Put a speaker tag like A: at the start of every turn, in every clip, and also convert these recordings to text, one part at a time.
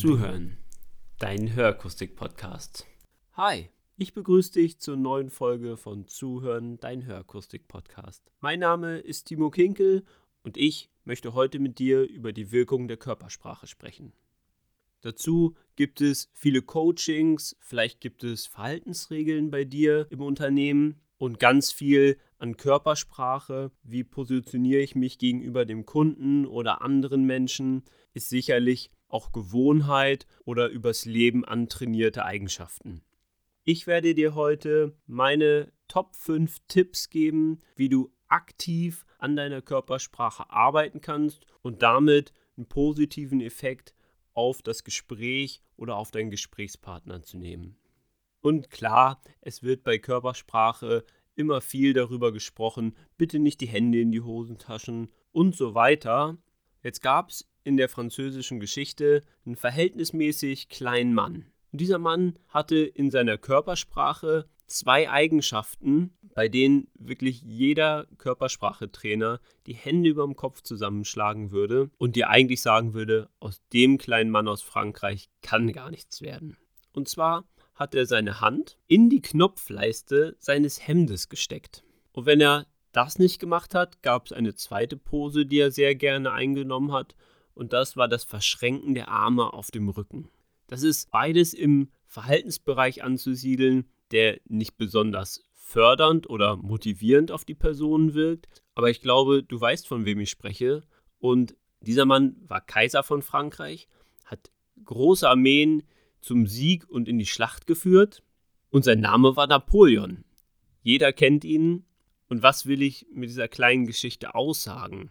A: Zuhören, dein Hörakustik-Podcast. Hi, ich begrüße dich zur neuen Folge von Zuhören, dein Hörakustik-Podcast. Mein Name ist Timo Kinkel und ich möchte heute mit dir über die Wirkung der Körpersprache sprechen. Dazu gibt es viele Coachings, vielleicht gibt es Verhaltensregeln bei dir im Unternehmen und ganz viel an Körpersprache, wie positioniere ich mich gegenüber dem Kunden oder anderen Menschen, ist sicherlich auch Gewohnheit oder übers Leben antrainierte Eigenschaften. Ich werde dir heute meine Top 5 Tipps geben, wie du aktiv an deiner Körpersprache arbeiten kannst und damit einen positiven Effekt auf das Gespräch oder auf deinen Gesprächspartner zu nehmen. Und klar, es wird bei Körpersprache immer viel darüber gesprochen, bitte nicht die Hände in die Hosentaschen und so weiter. Jetzt gab es in der französischen Geschichte einen verhältnismäßig kleinen Mann. Und dieser Mann hatte in seiner Körpersprache zwei Eigenschaften, bei denen wirklich jeder Körpersprachetrainer die Hände über dem Kopf zusammenschlagen würde und dir eigentlich sagen würde, aus dem kleinen Mann aus Frankreich kann gar nichts werden. Und zwar hat er seine Hand in die Knopfleiste seines Hemdes gesteckt. Und wenn er das nicht gemacht hat, gab es eine zweite Pose, die er sehr gerne eingenommen hat, und das war das Verschränken der Arme auf dem Rücken. Das ist beides im Verhaltensbereich anzusiedeln, der nicht besonders fördernd oder motivierend auf die Person wirkt, aber ich glaube, du weißt, von wem ich spreche. Und dieser Mann war Kaiser von Frankreich, hat große Armeen zum Sieg und in die Schlacht geführt und sein Name war Napoleon. Jeder kennt ihn und was will ich mit dieser kleinen Geschichte aussagen?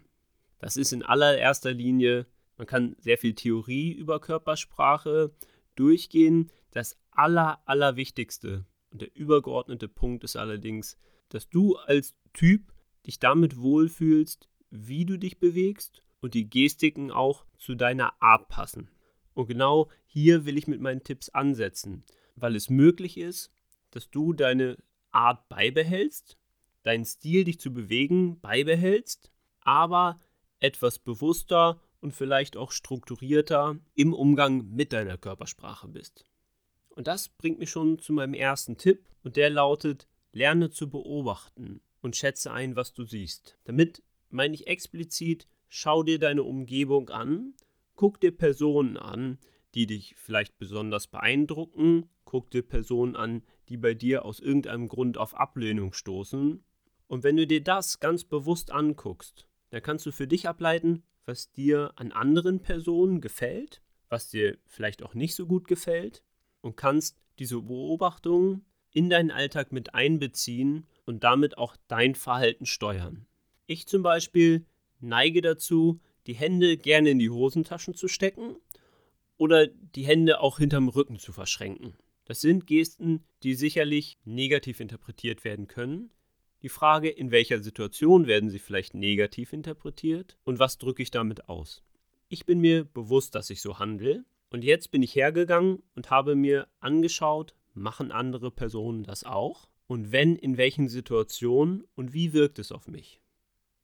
A: Das ist in allererster Linie, man kann sehr viel Theorie über Körpersprache durchgehen. Das aller, allerwichtigste und der übergeordnete Punkt ist allerdings, dass du als Typ dich damit wohlfühlst, wie du dich bewegst und die Gestiken auch zu deiner Art passen. Und genau hier will ich mit meinen Tipps ansetzen, weil es möglich ist, dass du deine Art beibehältst, deinen Stil, dich zu bewegen, beibehältst, aber etwas bewusster und vielleicht auch strukturierter im Umgang mit deiner Körpersprache bist. Und das bringt mich schon zu meinem ersten Tipp und der lautet, lerne zu beobachten und schätze ein, was du siehst. Damit meine ich explizit, schau dir deine Umgebung an Guck dir Personen an, die dich vielleicht besonders beeindrucken. Guck dir Personen an, die bei dir aus irgendeinem Grund auf Ablehnung stoßen. Und wenn du dir das ganz bewusst anguckst, dann kannst du für dich ableiten, was dir an anderen Personen gefällt, was dir vielleicht auch nicht so gut gefällt und kannst diese Beobachtungen in deinen Alltag mit einbeziehen und damit auch dein Verhalten steuern. Ich zum Beispiel neige dazu, die Hände gerne in die Hosentaschen zu stecken oder die Hände auch hinterm Rücken zu verschränken. Das sind Gesten, die sicherlich negativ interpretiert werden können. Die Frage, in welcher Situation werden sie vielleicht negativ interpretiert und was drücke ich damit aus? Ich bin mir bewusst, dass ich so handle und jetzt bin ich hergegangen und habe mir angeschaut, machen andere Personen das auch? Und wenn, in welchen Situationen und wie wirkt es auf mich?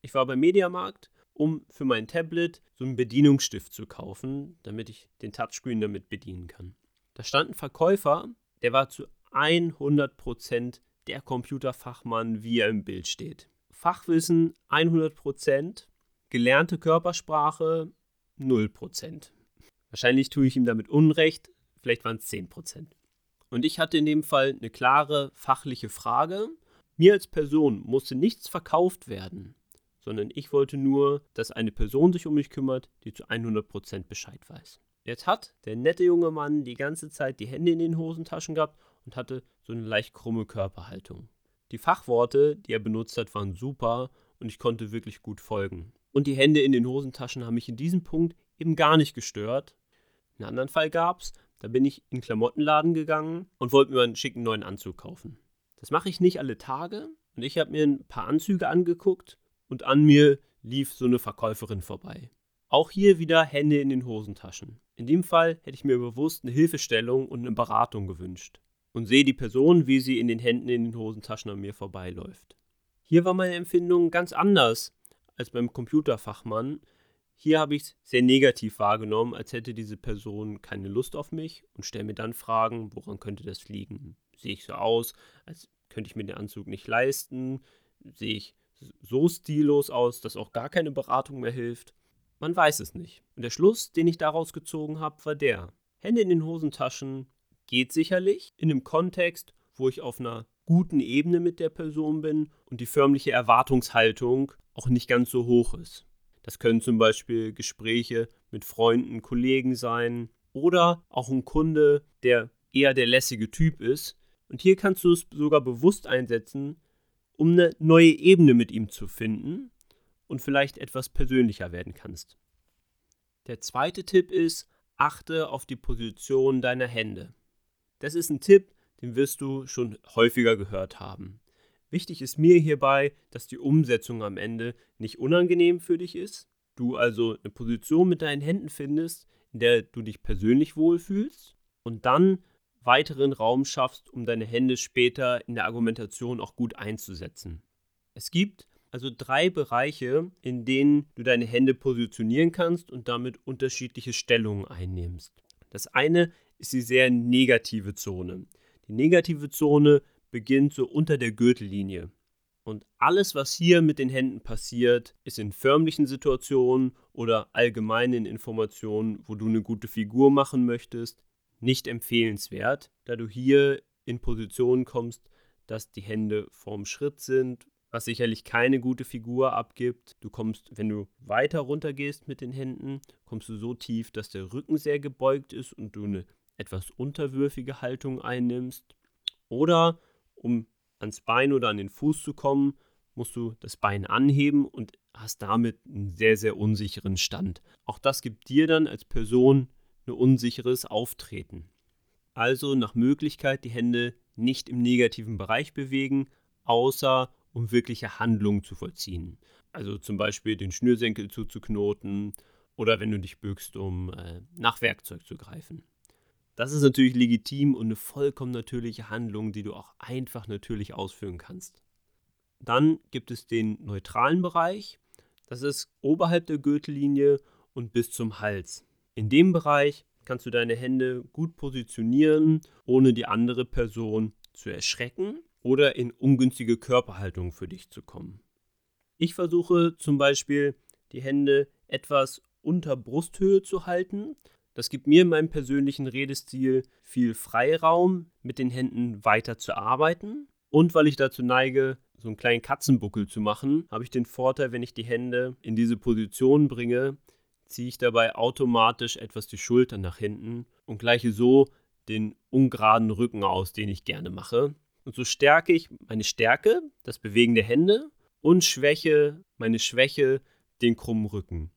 A: Ich war beim Mediamarkt um für mein Tablet so einen Bedienungsstift zu kaufen, damit ich den Touchscreen damit bedienen kann. Da stand ein Verkäufer, der war zu 100% der Computerfachmann, wie er im Bild steht. Fachwissen 100%, gelernte Körpersprache 0%. Wahrscheinlich tue ich ihm damit Unrecht, vielleicht waren es 10%. Und ich hatte in dem Fall eine klare fachliche Frage. Mir als Person musste nichts verkauft werden sondern ich wollte nur, dass eine Person sich um mich kümmert, die zu 100% Bescheid weiß. Jetzt hat der nette junge Mann die ganze Zeit die Hände in den Hosentaschen gehabt und hatte so eine leicht krumme Körperhaltung. Die Fachworte, die er benutzt hat, waren super und ich konnte wirklich gut folgen. Und die Hände in den Hosentaschen haben mich in diesem Punkt eben gar nicht gestört. Einen anderen Fall gab es, da bin ich in den Klamottenladen gegangen und wollte mir einen schicken neuen Anzug kaufen. Das mache ich nicht alle Tage und ich habe mir ein paar Anzüge angeguckt und an mir lief so eine Verkäuferin vorbei. Auch hier wieder Hände in den Hosentaschen. In dem Fall hätte ich mir bewusst eine Hilfestellung und eine Beratung gewünscht. Und sehe die Person, wie sie in den Händen in den Hosentaschen an mir vorbeiläuft. Hier war meine Empfindung ganz anders als beim Computerfachmann, Hier habe ich es sehr negativ wahrgenommen, als hätte diese Person keine Lust auf mich und stelle mir dann Fragen, woran könnte das liegen? Sehe ich so aus, als könnte ich mir den Anzug nicht leisten? Sehe ich so stillos aus, dass auch gar keine Beratung mehr hilft? Man weiß es nicht. Und der Schluss, den ich daraus gezogen habe, war der. Hände in den Hosentaschen geht sicherlich in einem Kontext, wo ich auf einer guten Ebene mit der Person bin und die förmliche Erwartungshaltung auch nicht ganz so hoch ist. Das können zum Beispiel Gespräche mit Freunden, Kollegen sein oder auch ein Kunde, der eher der lässige Typ ist. Und hier kannst du es sogar bewusst einsetzen, um eine neue Ebene mit ihm zu finden und vielleicht etwas persönlicher werden kannst. Der zweite Tipp ist, achte auf die Position deiner Hände. Das ist ein Tipp, den wirst du schon häufiger gehört haben. Wichtig ist mir hierbei, dass die Umsetzung am Ende nicht unangenehm für dich ist, du also eine Position mit deinen Händen findest, in der du dich persönlich wohlfühlst und dann weiteren Raum schaffst, um deine Hände später in der Argumentation auch gut einzusetzen. Es gibt also drei Bereiche, in denen du deine Hände positionieren kannst und damit unterschiedliche Stellungen einnimmst. Das eine ist die sehr negative Zone. Die negative Zone beginnt so unter der Gürtellinie. Und alles, was hier mit den Händen passiert, ist in förmlichen Situationen oder allgemeinen Informationen, wo du eine gute Figur machen möchtest, nicht empfehlenswert, da du hier in Positionen kommst, dass die Hände vorm Schritt sind, was sicherlich keine gute Figur abgibt. Du kommst, wenn du weiter runter gehst mit den Händen, kommst du so tief, dass der Rücken sehr gebeugt ist und du eine etwas unterwürfige Haltung einnimmst. Oder um ans Bein oder an den Fuß zu kommen, musst du das Bein anheben und hast damit einen sehr, sehr unsicheren Stand. Auch das gibt dir dann als Person ein unsicheres Auftreten. Also nach Möglichkeit die Hände nicht im negativen Bereich bewegen, außer um wirkliche Handlungen zu vollziehen. Also zum Beispiel den Schnürsenkel zuzuknoten oder wenn du dich bückst, um äh, nach Werkzeug zu greifen. Das ist natürlich legitim und eine vollkommen natürliche Handlung, die du auch einfach natürlich ausführen kannst. Dann gibt es den neutralen Bereich. Das ist oberhalb der Gürtellinie und bis zum Hals. In dem Bereich kannst du deine Hände gut positionieren, ohne die andere Person zu erschrecken oder in ungünstige Körperhaltung für dich zu kommen. Ich versuche zum Beispiel die Hände etwas unter Brusthöhe zu halten. Das gibt mir in meinem persönlichen Redestil viel Freiraum, mit den Händen weiter zu arbeiten. Und weil ich dazu neige, so einen kleinen Katzenbuckel zu machen, habe ich den Vorteil, wenn ich die Hände in diese Position bringe, ziehe ich dabei automatisch etwas die Schultern nach hinten und gleiche so den ungeraden Rücken aus, den ich gerne mache. Und so stärke ich meine Stärke, das Bewegen der Hände, und schwäche meine Schwäche, den krummen Rücken.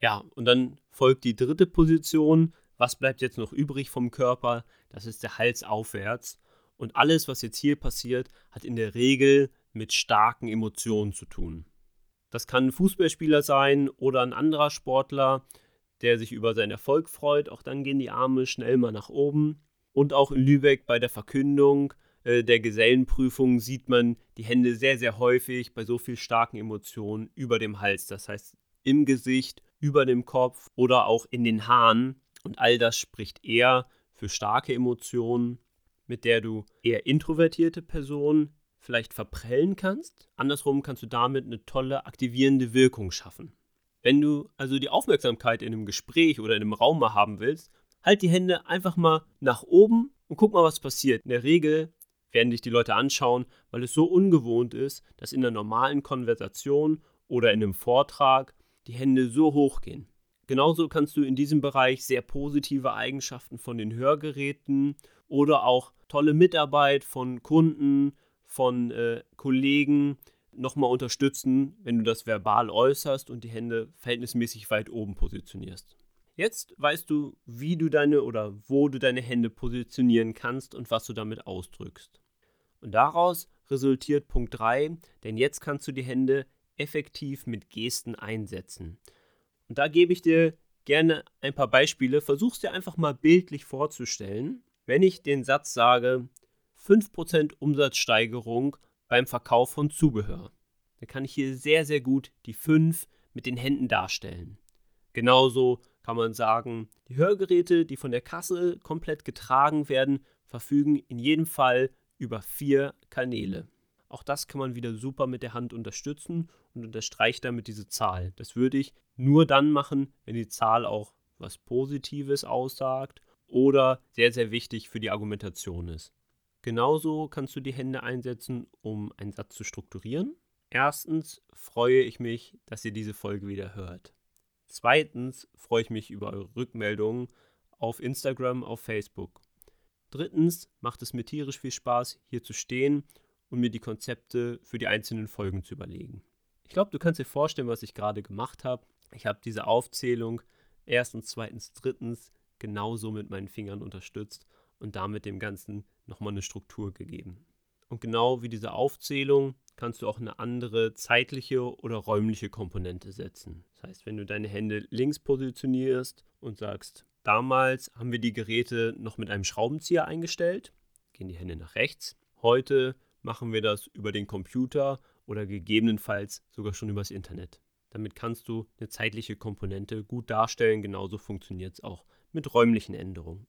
A: Ja, und dann folgt die dritte Position. Was bleibt jetzt noch übrig vom Körper? Das ist der Hals aufwärts. Und alles, was jetzt hier passiert, hat in der Regel mit starken Emotionen zu tun. Das kann ein Fußballspieler sein oder ein anderer Sportler, der sich über seinen Erfolg freut. Auch dann gehen die Arme schnell mal nach oben. Und auch in Lübeck bei der Verkündung äh, der Gesellenprüfung sieht man die Hände sehr, sehr häufig bei so viel starken Emotionen über dem Hals. Das heißt im Gesicht, über dem Kopf oder auch in den Haaren. Und all das spricht eher für starke Emotionen, mit der du eher introvertierte Personen vielleicht verprellen kannst. Andersrum kannst du damit eine tolle aktivierende Wirkung schaffen. Wenn du also die Aufmerksamkeit in einem Gespräch oder in einem Raum mal haben willst, halt die Hände einfach mal nach oben und guck mal, was passiert. In der Regel werden dich die Leute anschauen, weil es so ungewohnt ist, dass in einer normalen Konversation oder in einem Vortrag die Hände so hoch gehen. Genauso kannst du in diesem Bereich sehr positive Eigenschaften von den Hörgeräten oder auch tolle Mitarbeit von Kunden, von äh, Kollegen nochmal unterstützen, wenn du das verbal äußerst und die Hände verhältnismäßig weit oben positionierst. Jetzt weißt du, wie du deine oder wo du deine Hände positionieren kannst und was du damit ausdrückst. Und daraus resultiert Punkt 3, denn jetzt kannst du die Hände effektiv mit Gesten einsetzen. Und da gebe ich dir gerne ein paar Beispiele. Versuch's dir einfach mal bildlich vorzustellen. Wenn ich den Satz sage, 5% Umsatzsteigerung beim Verkauf von Zubehör, dann kann ich hier sehr, sehr gut die 5 mit den Händen darstellen. Genauso kann man sagen, die Hörgeräte, die von der Kasse komplett getragen werden, verfügen in jedem Fall über vier Kanäle. Auch das kann man wieder super mit der Hand unterstützen und unterstreicht damit diese Zahl. Das würde ich nur dann machen, wenn die Zahl auch was Positives aussagt oder sehr, sehr wichtig für die Argumentation ist. Genauso kannst du die Hände einsetzen, um einen Satz zu strukturieren. Erstens freue ich mich, dass ihr diese Folge wieder hört. Zweitens freue ich mich über eure Rückmeldungen auf Instagram, auf Facebook. Drittens macht es mir tierisch viel Spaß, hier zu stehen und mir die Konzepte für die einzelnen Folgen zu überlegen. Ich glaube, du kannst dir vorstellen, was ich gerade gemacht habe. Ich habe diese Aufzählung erstens, zweitens, drittens genauso mit meinen Fingern unterstützt und damit dem Ganzen nochmal eine Struktur gegeben. Und genau wie diese Aufzählung kannst du auch eine andere zeitliche oder räumliche Komponente setzen. Das heißt, wenn du deine Hände links positionierst und sagst, damals haben wir die Geräte noch mit einem Schraubenzieher eingestellt, gehen die Hände nach rechts. Heute machen wir das über den Computer oder gegebenenfalls sogar schon übers Internet. Damit kannst du eine zeitliche Komponente gut darstellen. Genauso funktioniert es auch mit räumlichen Änderungen.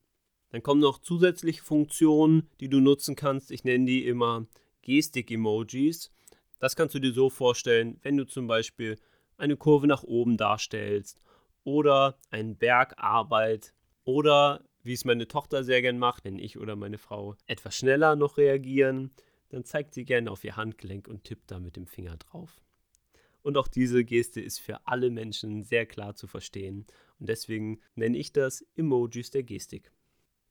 A: Dann kommen noch zusätzliche Funktionen, die du nutzen kannst. Ich nenne die immer Gestik-Emojis. Das kannst du dir so vorstellen, wenn du zum Beispiel eine Kurve nach oben darstellst oder einen Berg Arbeit oder wie es meine Tochter sehr gern macht, wenn ich oder meine Frau etwas schneller noch reagieren, dann zeigt sie gerne auf ihr Handgelenk und tippt da mit dem Finger drauf. Und auch diese Geste ist für alle Menschen sehr klar zu verstehen und deswegen nenne ich das Emojis der Gestik.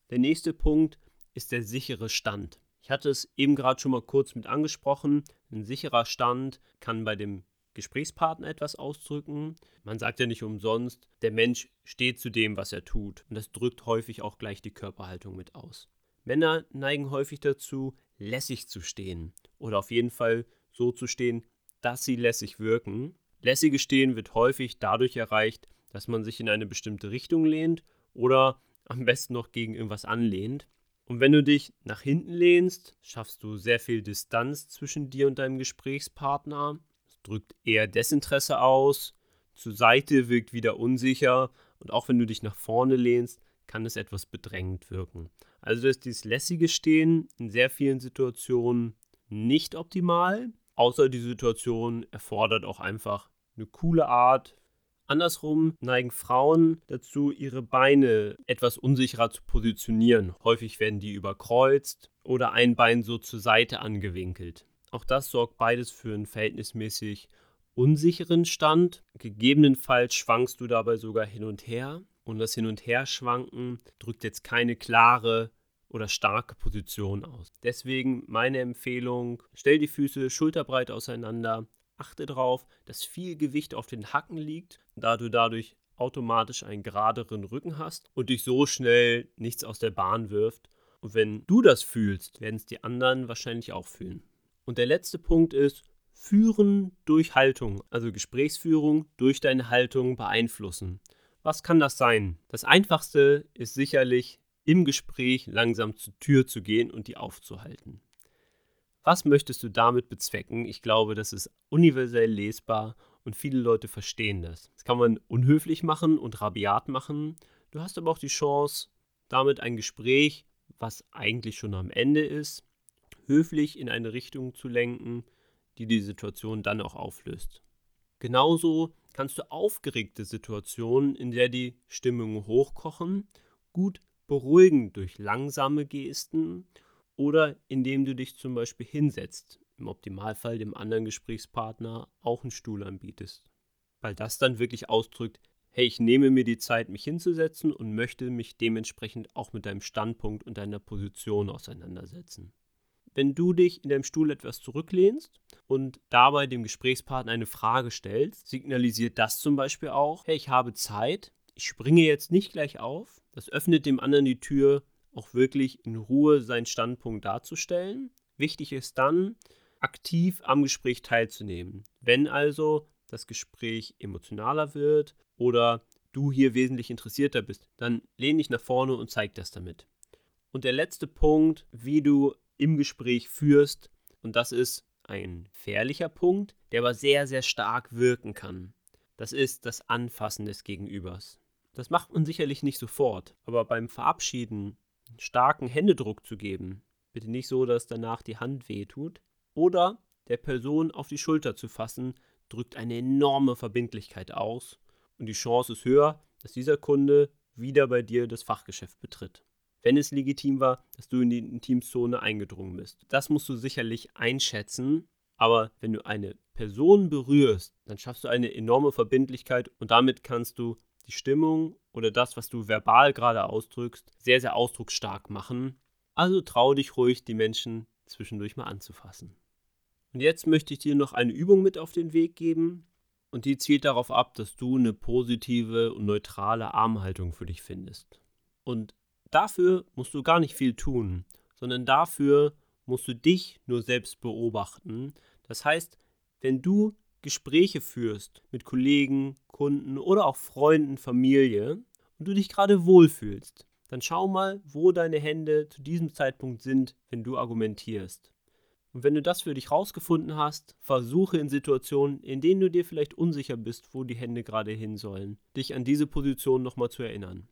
A: Der nächste Punkt ist der sichere Stand. Ich hatte es eben gerade schon mal kurz mit angesprochen. Ein sicherer Stand kann bei dem Gesprächspartner etwas ausdrücken. Man sagt ja nicht umsonst, der Mensch steht zu dem, was er tut. Und das drückt häufig auch gleich die Körperhaltung mit aus. Männer neigen häufig dazu, lässig zu stehen oder auf jeden Fall so zu stehen, dass sie lässig wirken. Lässige Stehen wird häufig dadurch erreicht, dass man sich in eine bestimmte Richtung lehnt oder am besten noch gegen irgendwas anlehnt. Und wenn du dich nach hinten lehnst, schaffst du sehr viel Distanz zwischen dir und deinem Gesprächspartner. Es drückt eher Desinteresse aus. Zur Seite wirkt wieder unsicher. Und auch wenn du dich nach vorne lehnst, kann es etwas bedrängend wirken. Also ist dieses lässige Stehen in sehr vielen Situationen nicht optimal, außer die Situation erfordert auch einfach eine coole Art. Andersrum neigen Frauen dazu, ihre Beine etwas unsicherer zu positionieren. Häufig werden die überkreuzt oder ein Bein so zur Seite angewinkelt. Auch das sorgt beides für einen verhältnismäßig unsicheren Stand. Gegebenenfalls schwankst du dabei sogar hin und her. Und das Hin- und Herschwanken drückt jetzt keine klare oder starke Position aus. Deswegen meine Empfehlung, stell die Füße schulterbreit auseinander, achte darauf, dass viel Gewicht auf den Hacken liegt, da du dadurch automatisch einen geraderen Rücken hast und dich so schnell nichts aus der Bahn wirft. Und wenn du das fühlst, werden es die anderen wahrscheinlich auch fühlen. Und der letzte Punkt ist, Führen durch Haltung, also Gesprächsführung durch deine Haltung beeinflussen. Was kann das sein? Das einfachste ist sicherlich im Gespräch langsam zur Tür zu gehen und die aufzuhalten. Was möchtest du damit bezwecken? Ich glaube, das ist universell lesbar und viele Leute verstehen das. Das kann man unhöflich machen und rabiat machen. Du hast aber auch die Chance, damit ein Gespräch, was eigentlich schon am Ende ist, höflich in eine Richtung zu lenken, die die Situation dann auch auflöst. Genauso kannst du aufgeregte Situationen, in der die Stimmungen hochkochen, gut beruhigen durch langsame Gesten oder indem du dich zum Beispiel hinsetzt, im Optimalfall dem anderen Gesprächspartner auch einen Stuhl anbietest. Weil das dann wirklich ausdrückt, hey, ich nehme mir die Zeit, mich hinzusetzen und möchte mich dementsprechend auch mit deinem Standpunkt und deiner Position auseinandersetzen. Wenn du dich in deinem Stuhl etwas zurücklehnst und dabei dem Gesprächspartner eine Frage stellst, signalisiert das zum Beispiel auch, hey, ich habe Zeit, ich springe jetzt nicht gleich auf. Das öffnet dem anderen die Tür, auch wirklich in Ruhe seinen Standpunkt darzustellen. Wichtig ist dann, aktiv am Gespräch teilzunehmen. Wenn also das Gespräch emotionaler wird oder du hier wesentlich interessierter bist, dann lehn dich nach vorne und zeig das damit. Und der letzte Punkt, wie du im Gespräch führst, und das ist ein gefährlicher Punkt, der aber sehr, sehr stark wirken kann. Das ist das Anfassen des Gegenübers. Das macht man sicherlich nicht sofort, aber beim Verabschieden einen starken Händedruck zu geben, bitte nicht so, dass danach die Hand wehtut, oder der Person auf die Schulter zu fassen, drückt eine enorme Verbindlichkeit aus und die Chance ist höher, dass dieser Kunde wieder bei dir das Fachgeschäft betritt. Wenn es legitim war, dass du in die Intimzone eingedrungen bist. Das musst du sicherlich einschätzen, aber wenn du eine Person berührst, dann schaffst du eine enorme Verbindlichkeit und damit kannst du die Stimmung oder das, was du verbal gerade ausdrückst, sehr, sehr ausdrucksstark machen. Also trau dich ruhig, die Menschen zwischendurch mal anzufassen. Und jetzt möchte ich dir noch eine Übung mit auf den Weg geben. Und die zielt darauf ab, dass du eine positive und neutrale Armhaltung für dich findest. Und dafür musst du gar nicht viel tun, sondern dafür musst du dich nur selbst beobachten. Das heißt, wenn du Gespräche führst mit Kollegen, Kunden oder auch Freunden, Familie und du dich gerade wohlfühlst, dann schau mal, wo deine Hände zu diesem Zeitpunkt sind, wenn du argumentierst. Und wenn du das für dich rausgefunden hast, versuche in Situationen, in denen du dir vielleicht unsicher bist, wo die Hände gerade hin sollen, dich an diese Position nochmal zu erinnern.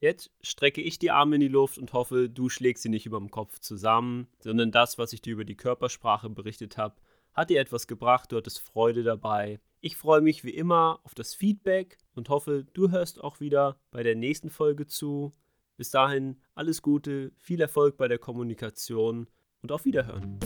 A: Jetzt strecke ich die Arme in die Luft und hoffe, du schlägst sie nicht über dem Kopf zusammen, sondern das, was ich dir über die Körpersprache berichtet habe, hat dir etwas gebracht, du hattest Freude dabei. Ich freue mich wie immer auf das Feedback und hoffe, du hörst auch wieder bei der nächsten Folge zu. Bis dahin alles Gute, viel Erfolg bei der Kommunikation und auf Wiederhören.